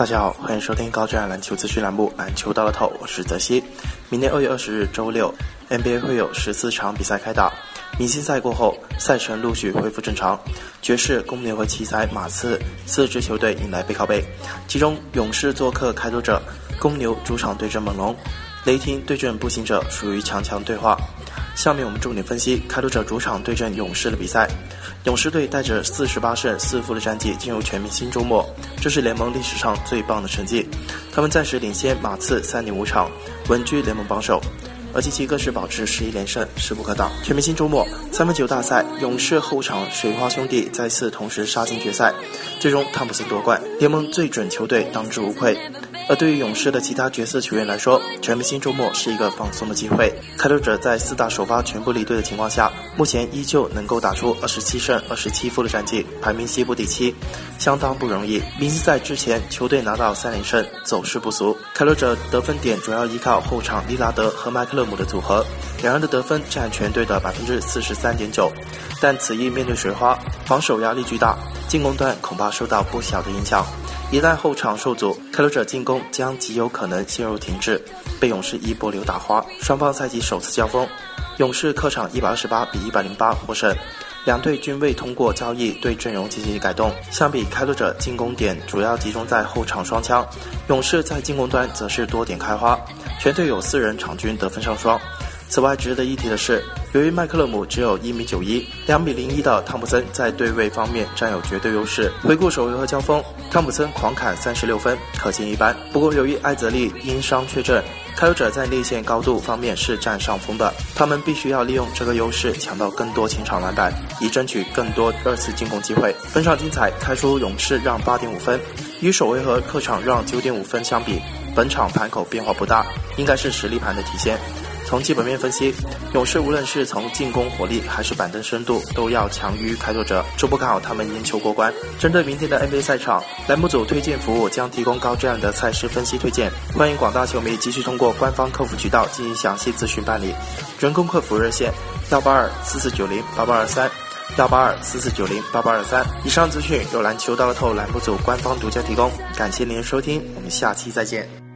大家好，欢迎收听高质量篮球资讯栏目《篮球到了头》，我是泽西。明年二月二十日周六，NBA 会有十四场比赛开打。明星赛过后，赛程陆续恢复正常。爵士、公牛和奇才、马刺四支球队迎来背靠背，其中勇士做客开拓者，公牛主场对阵猛龙，雷霆对阵步行者，属于强强对话。下面我们重点分析开拓者主场对阵勇士的比赛。勇士队带着四十八胜四负的战绩进入全明星周末，这是联盟历史上最棒的成绩。他们暂时领先马刺三点五场，稳居联盟榜首。而其其更是保持十一连胜，势不可挡。全明星周末三分球大赛，勇士后场水花兄弟再次同时杀进决赛，最终汤普森夺冠，联盟最准球队当之无愧。而对于勇士的其他角色球员来说，全明星周末是一个放松的机会。开拓者在四大首发全部离队的情况下，目前依旧能够打出二十七胜二十七负的战绩，排名西部第七，相当不容易。明星赛之前，球队拿到三连胜，走势不俗。开拓者得分点主要依靠后场利拉德和麦克勒姆的组合，两人的得分占全队的百分之四十三点九。但此役面对水花，防守压力巨大，进攻端恐怕受到不小的影响。一旦后场受阻，开拓者进攻将极有可能陷入停滞，被勇士一波流打花。双方赛季首次交锋，勇士客场一百二十八比一百零八获胜。两队均未通过交易对阵容进行改动。相比开拓者进攻点主要集中在后场双枪，勇士在进攻端则是多点开花，全队有四人场均得分上双。此外，值得一提的是，由于麦克勒姆只有一米九一，两米零一的汤普森在对位方面占有绝对优势。回顾首回合交锋，汤普森狂砍三十六分，可见一斑。不过，由于艾泽利因伤缺阵，开拓者在内线高度方面是占上风的，他们必须要利用这个优势抢到更多前场篮板，以争取更多二次进攻机会。本场精彩，开出勇士让八点五分，与首回合客场让九点五分相比，本场盘口变化不大，应该是实力盘的体现。从基本面分析，勇士无论是从进攻火力还是板凳深度，都要强于开拓者，初步看好他们赢球过关。针对明天的 NBA 赛场，栏目组推荐服务将提供高质量的赛事分析推荐，欢迎广大球迷继续通过官方客服渠道进行详细咨询办理。人工客服热线：幺八二四四九零八八二三，幺八二四四九零八八二三。以上资讯由篮球大乐透栏目组官方独家提供，感谢您的收听，我们下期再见。